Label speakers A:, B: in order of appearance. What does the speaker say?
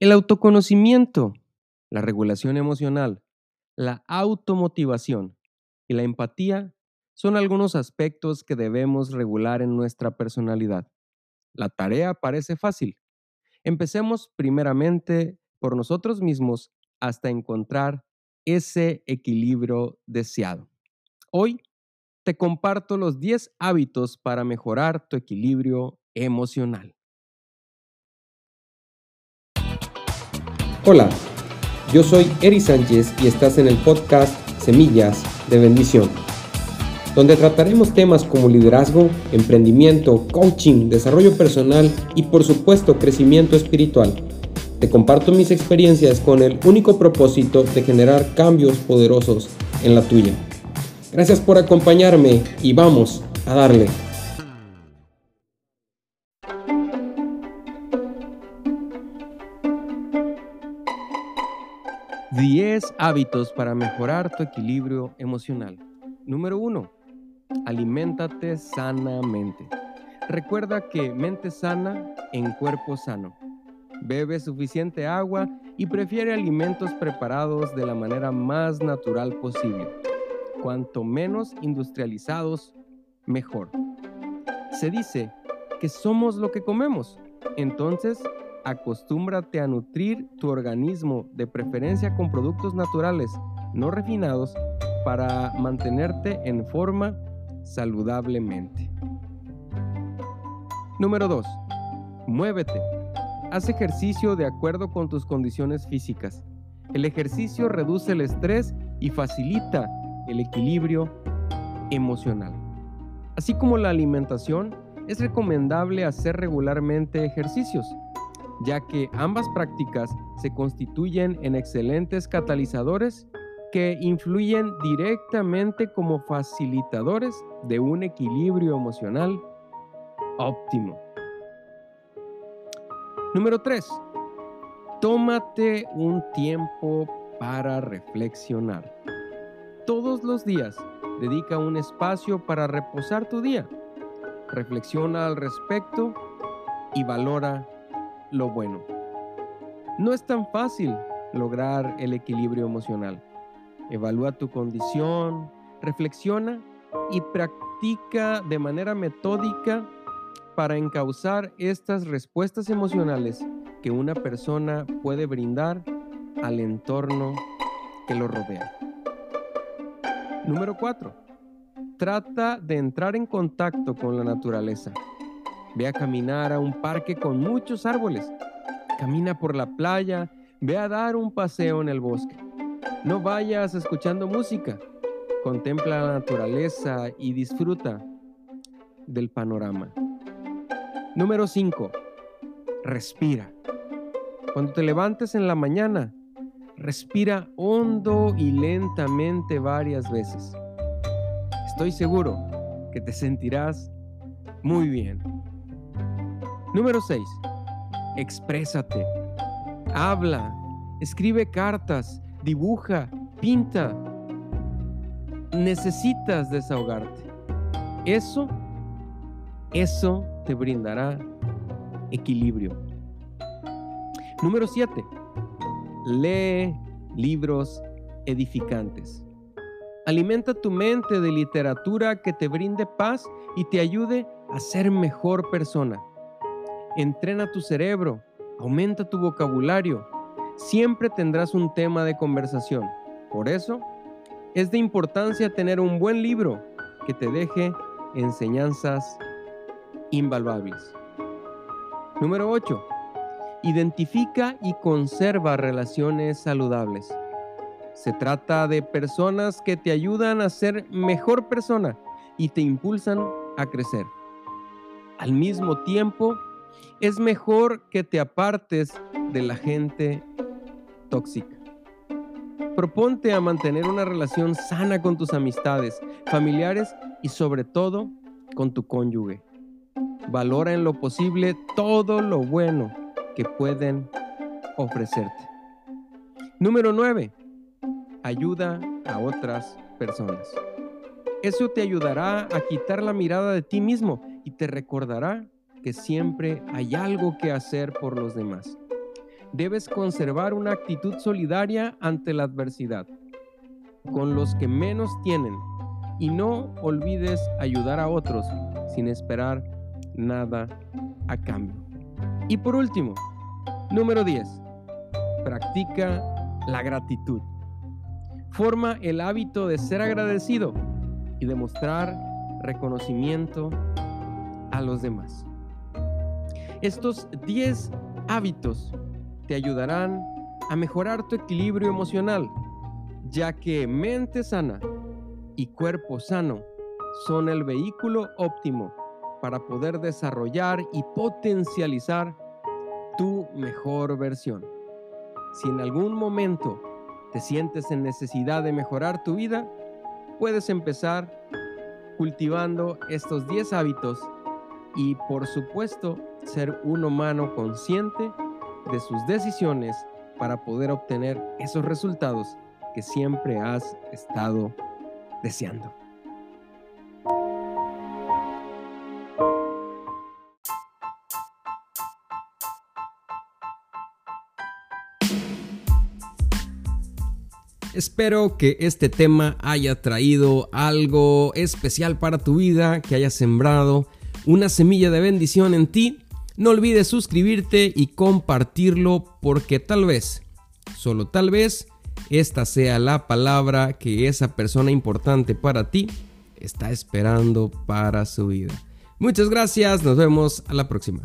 A: El autoconocimiento, la regulación emocional, la automotivación y la empatía son algunos aspectos que debemos regular en nuestra personalidad. La tarea parece fácil. Empecemos primeramente por nosotros mismos hasta encontrar ese equilibrio deseado. Hoy te comparto los 10 hábitos para mejorar tu equilibrio emocional.
B: Hola, yo soy Eri Sánchez y estás en el podcast Semillas de Bendición donde trataremos temas como liderazgo, emprendimiento, coaching, desarrollo personal y por supuesto crecimiento espiritual. Te comparto mis experiencias con el único propósito de generar cambios poderosos en la tuya. Gracias por acompañarme y vamos a darle.
A: Diez hábitos para mejorar tu equilibrio emocional. Número 1 aliméntate sanamente. Recuerda que mente sana en cuerpo sano. Bebe suficiente agua y prefiere alimentos preparados de la manera más natural posible. Cuanto menos industrializados, mejor. Se dice que somos lo que comemos. Entonces, acostúmbrate a nutrir tu organismo de preferencia con productos naturales, no refinados, para mantenerte en forma saludablemente. Número 2. Muévete. Haz ejercicio de acuerdo con tus condiciones físicas. El ejercicio reduce el estrés y facilita el equilibrio emocional. Así como la alimentación, es recomendable hacer regularmente ejercicios, ya que ambas prácticas se constituyen en excelentes catalizadores que influyen directamente como facilitadores de un equilibrio emocional óptimo. Número 3. Tómate un tiempo para reflexionar. Todos los días dedica un espacio para reposar tu día. Reflexiona al respecto y valora lo bueno. No es tan fácil lograr el equilibrio emocional Evalúa tu condición, reflexiona y practica de manera metódica para encauzar estas respuestas emocionales que una persona puede brindar al entorno que lo rodea. Número 4. Trata de entrar en contacto con la naturaleza. Ve a caminar a un parque con muchos árboles. Camina por la playa. Ve a dar un paseo en el bosque. No vayas escuchando música. Contempla la naturaleza y disfruta del panorama. Número 5. Respira. Cuando te levantes en la mañana, respira hondo y lentamente varias veces. Estoy seguro que te sentirás muy bien. Número 6. Exprésate. Habla. Escribe cartas dibuja, pinta. Necesitas desahogarte. Eso, eso te brindará equilibrio. Número 7. Lee libros edificantes. Alimenta tu mente de literatura que te brinde paz y te ayude a ser mejor persona. Entrena tu cerebro, aumenta tu vocabulario, siempre tendrás un tema de conversación. Por eso, es de importancia tener un buen libro que te deje enseñanzas invaluables. Número 8. Identifica y conserva relaciones saludables. Se trata de personas que te ayudan a ser mejor persona y te impulsan a crecer. Al mismo tiempo, es mejor que te apartes de la gente tóxica. Proponte a mantener una relación sana con tus amistades, familiares y sobre todo con tu cónyuge. Valora en lo posible todo lo bueno que pueden ofrecerte. Número 9. Ayuda a otras personas. Eso te ayudará a quitar la mirada de ti mismo y te recordará que siempre hay algo que hacer por los demás. debes conservar una actitud solidaria ante la adversidad, con los que menos tienen, y no olvides ayudar a otros sin esperar nada a cambio. Y por último, número 10, practica la gratitud. Forma el hábito de ser agradecido y demostrar reconocimiento a los demás. Estos 10 hábitos te ayudarán a mejorar tu equilibrio emocional, ya que mente sana y cuerpo sano son el vehículo óptimo para poder desarrollar y potencializar tu mejor versión. Si en algún momento te sientes en necesidad de mejorar tu vida, puedes empezar cultivando estos 10 hábitos y por supuesto ser un humano consciente de sus decisiones para poder obtener esos resultados que siempre has estado deseando. Espero que este tema haya traído algo especial para tu vida, que haya sembrado una semilla de bendición en ti. No olvides suscribirte y compartirlo porque tal vez, solo tal vez, esta sea la palabra que esa persona importante para ti está esperando para su vida. Muchas gracias, nos vemos a la próxima.